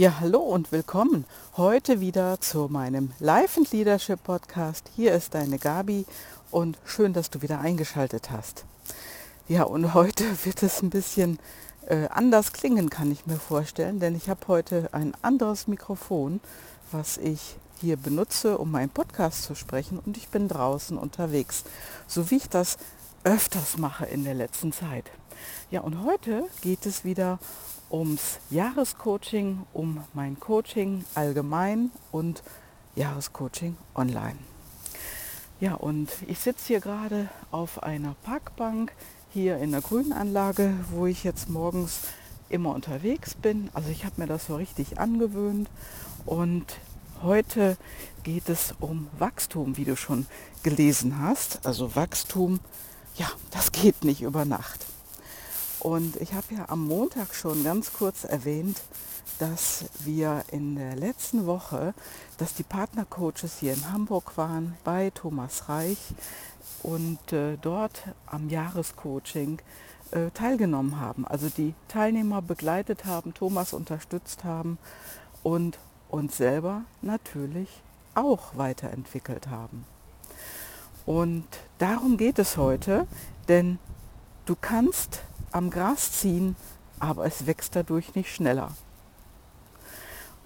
Ja, hallo und willkommen heute wieder zu meinem Life and Leadership Podcast. Hier ist deine Gabi und schön, dass du wieder eingeschaltet hast. Ja, und heute wird es ein bisschen äh, anders klingen, kann ich mir vorstellen, denn ich habe heute ein anderes Mikrofon, was ich hier benutze, um meinen Podcast zu sprechen und ich bin draußen unterwegs, so wie ich das öfters mache in der letzten Zeit. Ja, und heute geht es wieder ums Jahrescoaching, um mein Coaching allgemein und Jahrescoaching online. Ja, und ich sitze hier gerade auf einer Parkbank hier in der Grünanlage, wo ich jetzt morgens immer unterwegs bin. Also ich habe mir das so richtig angewöhnt und heute geht es um Wachstum, wie du schon gelesen hast. Also Wachstum, ja, das geht nicht über Nacht. Und ich habe ja am Montag schon ganz kurz erwähnt, dass wir in der letzten Woche, dass die Partnercoaches hier in Hamburg waren bei Thomas Reich und äh, dort am Jahrescoaching äh, teilgenommen haben. Also die Teilnehmer begleitet haben, Thomas unterstützt haben und uns selber natürlich auch weiterentwickelt haben. Und darum geht es heute, denn du kannst am Gras ziehen, aber es wächst dadurch nicht schneller.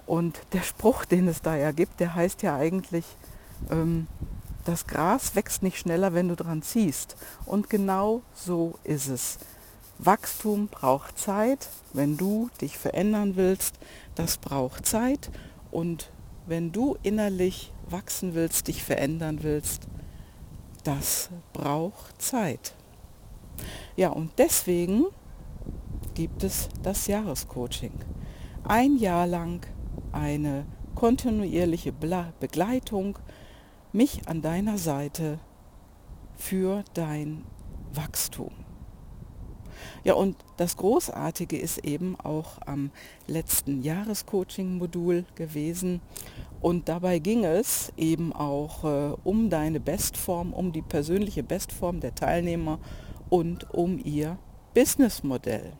Und der Spruch, den es da ja gibt, der heißt ja eigentlich, ähm, das Gras wächst nicht schneller, wenn du dran ziehst. Und genau so ist es. Wachstum braucht Zeit. Wenn du dich verändern willst, das braucht Zeit. Und wenn du innerlich wachsen willst, dich verändern willst, das braucht Zeit. Ja, und deswegen gibt es das Jahrescoaching. Ein Jahr lang eine kontinuierliche Begleitung, mich an deiner Seite für dein Wachstum. Ja, und das Großartige ist eben auch am letzten Jahrescoaching-Modul gewesen. Und dabei ging es eben auch äh, um deine Bestform, um die persönliche Bestform der Teilnehmer und um ihr Businessmodell.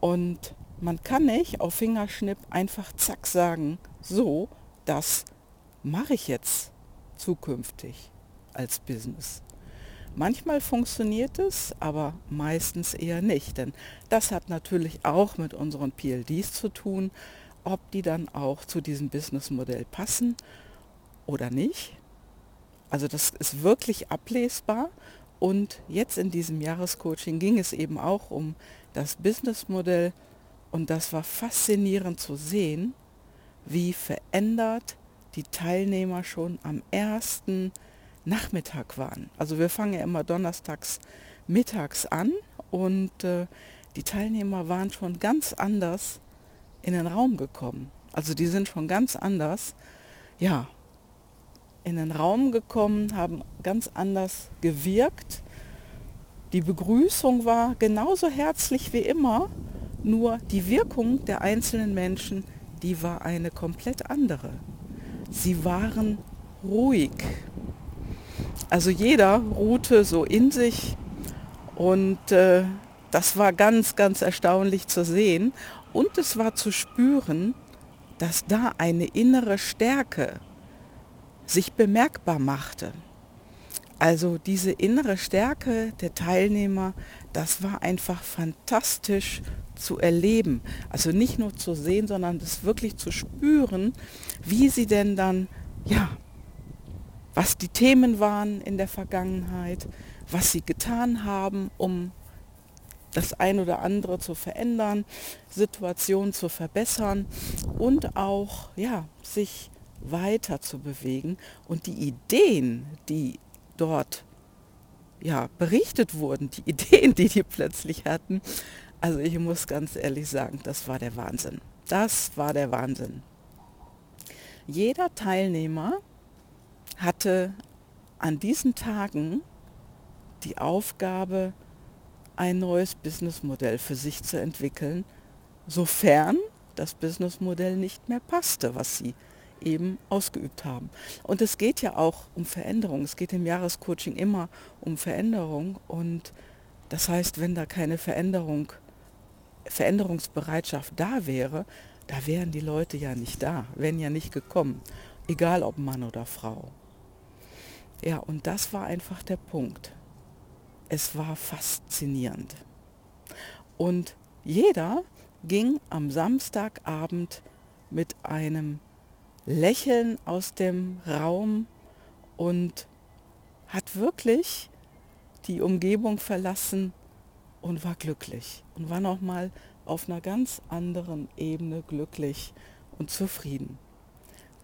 Und man kann nicht auf Fingerschnipp einfach zack sagen, so, das mache ich jetzt zukünftig als Business. Manchmal funktioniert es, aber meistens eher nicht, denn das hat natürlich auch mit unseren PLDs zu tun, ob die dann auch zu diesem Businessmodell passen oder nicht. Also das ist wirklich ablesbar und jetzt in diesem Jahrescoaching ging es eben auch um das Businessmodell und das war faszinierend zu sehen, wie verändert die Teilnehmer schon am ersten Nachmittag waren. Also wir fangen ja immer donnerstags mittags an und äh, die Teilnehmer waren schon ganz anders in den Raum gekommen. Also die sind schon ganz anders, ja, in den Raum gekommen, haben ganz anders gewirkt. Die Begrüßung war genauso herzlich wie immer, nur die Wirkung der einzelnen Menschen, die war eine komplett andere. Sie waren ruhig. Also jeder ruhte so in sich und äh, das war ganz, ganz erstaunlich zu sehen. Und es war zu spüren, dass da eine innere Stärke sich bemerkbar machte. Also diese innere Stärke der Teilnehmer, das war einfach fantastisch zu erleben. Also nicht nur zu sehen, sondern das wirklich zu spüren, wie sie denn dann, ja, was die Themen waren in der Vergangenheit, was sie getan haben, um das ein oder andere zu verändern, Situationen zu verbessern und auch ja, sich weiter zu bewegen und die Ideen, die dort ja, berichtet wurden, die Ideen, die die plötzlich hatten, also ich muss ganz ehrlich sagen, das war der Wahnsinn. Das war der Wahnsinn. Jeder Teilnehmer hatte an diesen Tagen die Aufgabe, ein neues Businessmodell für sich zu entwickeln, sofern das Businessmodell nicht mehr passte, was sie eben ausgeübt haben. Und es geht ja auch um Veränderung. Es geht im Jahrescoaching immer um Veränderung. Und das heißt, wenn da keine Veränderung Veränderungsbereitschaft da wäre, da wären die Leute ja nicht da, wären ja nicht gekommen, egal ob Mann oder Frau. Ja, und das war einfach der Punkt. Es war faszinierend. Und jeder ging am Samstagabend mit einem Lächeln aus dem Raum und hat wirklich die Umgebung verlassen und war glücklich und war nochmal auf einer ganz anderen Ebene glücklich und zufrieden.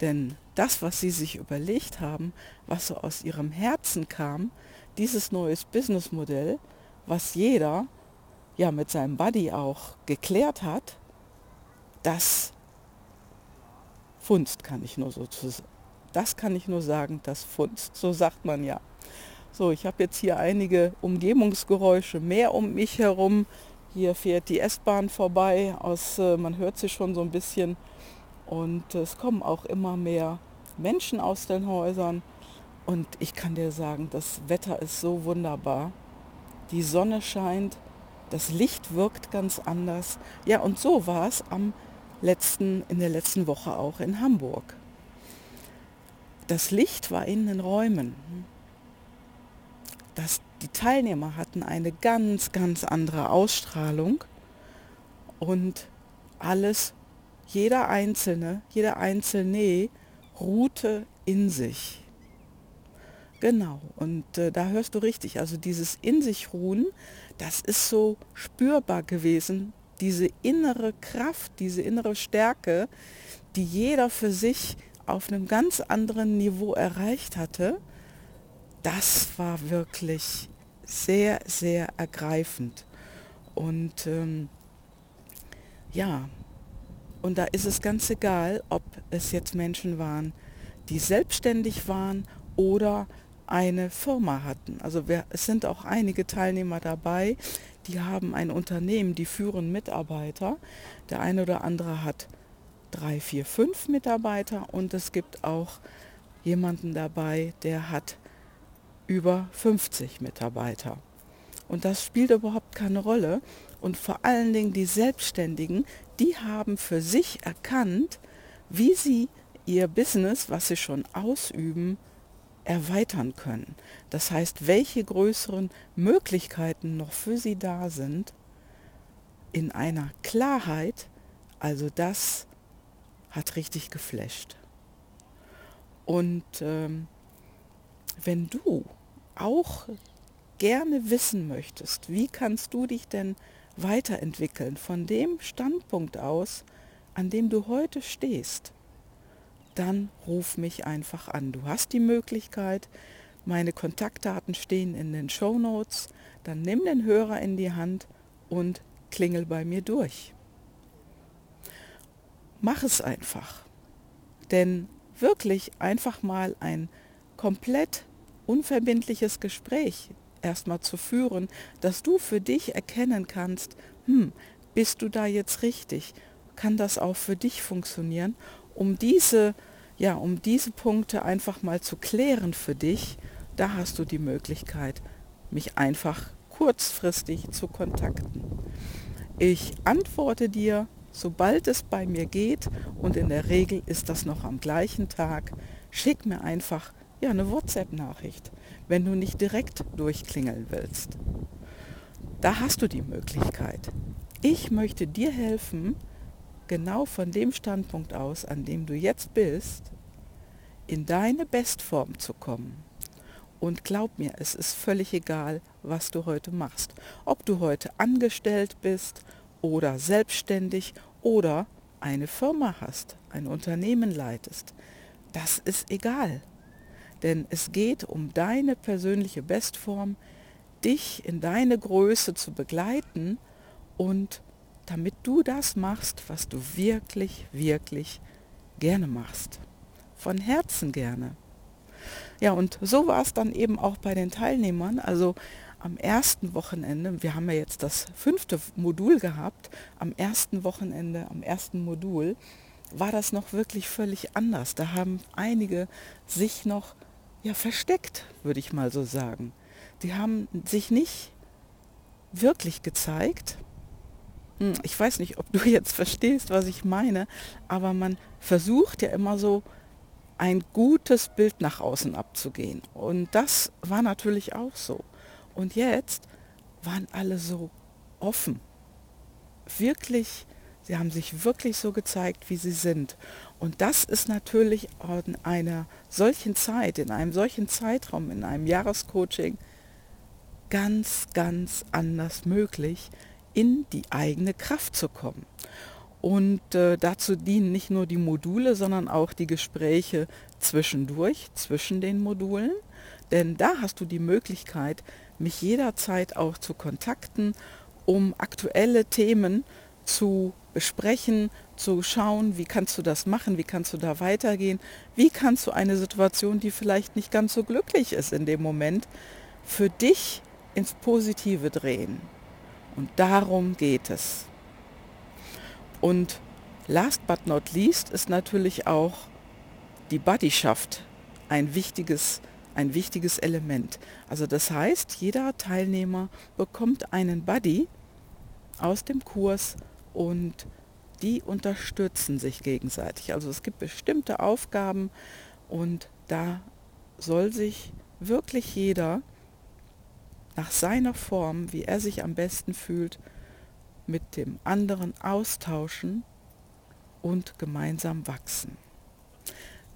Denn das, was sie sich überlegt haben, was so aus ihrem Herzen kam, dieses neues Businessmodell, was jeder ja mit seinem Buddy auch geklärt hat, das Funst kann ich nur so das kann ich nur sagen, das Funst, so sagt man ja. So, ich habe jetzt hier einige Umgebungsgeräusche mehr um mich herum. Hier fährt die S-Bahn vorbei, aus, äh, man hört sie schon so ein bisschen. Und es kommen auch immer mehr Menschen aus den Häusern. Und ich kann dir sagen, das Wetter ist so wunderbar. Die Sonne scheint, das Licht wirkt ganz anders. Ja, und so war es am letzten, in der letzten Woche auch in Hamburg. Das Licht war in den Räumen dass die Teilnehmer hatten eine ganz, ganz andere Ausstrahlung und alles, jeder Einzelne, jeder Einzelne ruhte in sich. Genau, und äh, da hörst du richtig, also dieses in sich ruhen, das ist so spürbar gewesen, diese innere Kraft, diese innere Stärke, die jeder für sich auf einem ganz anderen Niveau erreicht hatte das war wirklich sehr, sehr ergreifend. Und ähm, ja, und da ist es ganz egal, ob es jetzt Menschen waren, die selbstständig waren oder eine Firma hatten. Also wir, es sind auch einige Teilnehmer dabei, die haben ein Unternehmen, die führen Mitarbeiter. Der eine oder andere hat drei, vier, fünf Mitarbeiter und es gibt auch jemanden dabei, der hat über 50 Mitarbeiter. Und das spielt überhaupt keine Rolle. Und vor allen Dingen die Selbstständigen, die haben für sich erkannt, wie sie ihr Business, was sie schon ausüben, erweitern können. Das heißt, welche größeren Möglichkeiten noch für sie da sind, in einer Klarheit, also das hat richtig geflasht. Und ähm, wenn du auch gerne wissen möchtest, wie kannst du dich denn weiterentwickeln von dem Standpunkt aus, an dem du heute stehst, dann ruf mich einfach an. Du hast die Möglichkeit, meine Kontaktdaten stehen in den Show Notes, dann nimm den Hörer in die Hand und klingel bei mir durch. Mach es einfach. Denn wirklich einfach mal ein komplett unverbindliches Gespräch erstmal zu führen, dass du für dich erkennen kannst, hm, bist du da jetzt richtig? Kann das auch für dich funktionieren? Um diese, ja, um diese Punkte einfach mal zu klären für dich, da hast du die Möglichkeit, mich einfach kurzfristig zu kontakten. Ich antworte dir, sobald es bei mir geht und in der Regel ist das noch am gleichen Tag. Schick mir einfach ja, eine WhatsApp-Nachricht, wenn du nicht direkt durchklingeln willst. Da hast du die Möglichkeit. Ich möchte dir helfen, genau von dem Standpunkt aus, an dem du jetzt bist, in deine Bestform zu kommen. Und glaub mir, es ist völlig egal, was du heute machst. Ob du heute angestellt bist oder selbstständig oder eine Firma hast, ein Unternehmen leitest. Das ist egal. Denn es geht um deine persönliche Bestform, dich in deine Größe zu begleiten und damit du das machst, was du wirklich, wirklich gerne machst. Von Herzen gerne. Ja, und so war es dann eben auch bei den Teilnehmern. Also am ersten Wochenende, wir haben ja jetzt das fünfte Modul gehabt, am ersten Wochenende, am ersten Modul, war das noch wirklich völlig anders. Da haben einige sich noch ja, versteckt, würde ich mal so sagen. Die haben sich nicht wirklich gezeigt ich weiß nicht, ob du jetzt verstehst, was ich meine, aber man versucht ja immer so ein gutes Bild nach außen abzugehen. Und das war natürlich auch so. Und jetzt waren alle so offen. Wirklich, sie haben sich wirklich so gezeigt, wie sie sind. Und das ist natürlich in einer solchen Zeit, in einem solchen Zeitraum, in einem Jahrescoaching ganz, ganz anders möglich, in die eigene Kraft zu kommen. Und äh, dazu dienen nicht nur die Module, sondern auch die Gespräche zwischendurch, zwischen den Modulen. Denn da hast du die Möglichkeit, mich jederzeit auch zu kontakten, um aktuelle Themen zu besprechen, zu schauen, wie kannst du das machen, wie kannst du da weitergehen, wie kannst du eine Situation, die vielleicht nicht ganz so glücklich ist in dem Moment, für dich ins Positive drehen. Und darum geht es. Und last but not least ist natürlich auch die Buddyschaft ein wichtiges, ein wichtiges Element. Also das heißt, jeder Teilnehmer bekommt einen Buddy aus dem Kurs und die unterstützen sich gegenseitig. Also es gibt bestimmte Aufgaben und da soll sich wirklich jeder nach seiner Form, wie er sich am besten fühlt, mit dem anderen austauschen und gemeinsam wachsen.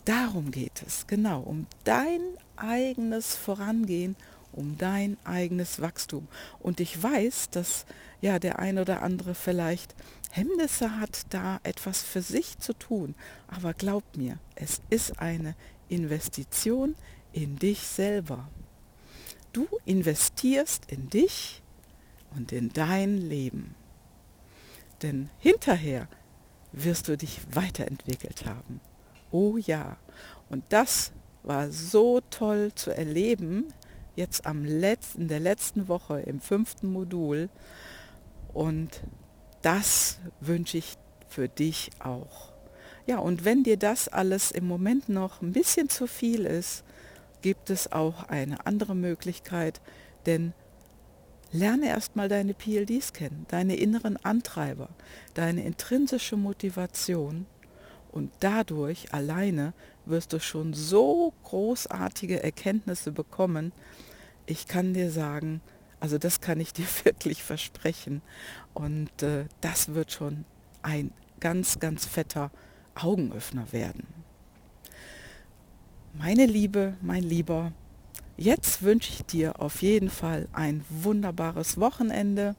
Darum geht es, genau, um dein eigenes Vorangehen, um dein eigenes Wachstum. Und ich weiß, dass ja der ein oder andere vielleicht Hemmnisse hat, da etwas für sich zu tun. Aber glaub mir, es ist eine Investition in dich selber. Du investierst in dich und in dein Leben. Denn hinterher wirst du dich weiterentwickelt haben. Oh ja. Und das war so toll zu erleben, jetzt am letzten, der letzten Woche im fünften Modul. Und das wünsche ich für dich auch. Ja, und wenn dir das alles im Moment noch ein bisschen zu viel ist, gibt es auch eine andere Möglichkeit, denn lerne erstmal deine PLDs kennen, deine inneren Antreiber, deine intrinsische Motivation und dadurch alleine wirst du schon so großartige Erkenntnisse bekommen. Ich kann dir sagen, also das kann ich dir wirklich versprechen und äh, das wird schon ein ganz, ganz fetter Augenöffner werden. Meine Liebe, mein Lieber, jetzt wünsche ich dir auf jeden Fall ein wunderbares Wochenende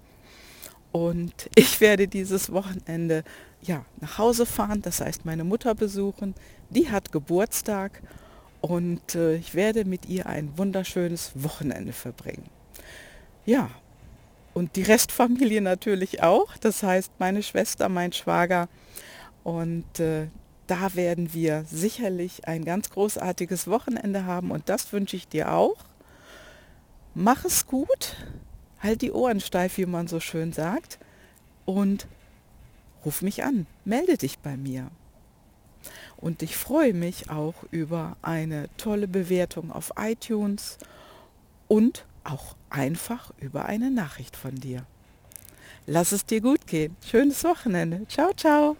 und ich werde dieses Wochenende ja, nach Hause fahren, das heißt meine Mutter besuchen. Die hat Geburtstag und äh, ich werde mit ihr ein wunderschönes Wochenende verbringen. Ja, und die Restfamilie natürlich auch, das heißt meine Schwester, mein Schwager und äh, da werden wir sicherlich ein ganz großartiges Wochenende haben und das wünsche ich dir auch. Mach es gut, halt die Ohren steif, wie man so schön sagt und ruf mich an, melde dich bei mir. Und ich freue mich auch über eine tolle Bewertung auf iTunes und auch einfach über eine Nachricht von dir. Lass es dir gut gehen. Schönes Wochenende. Ciao, ciao.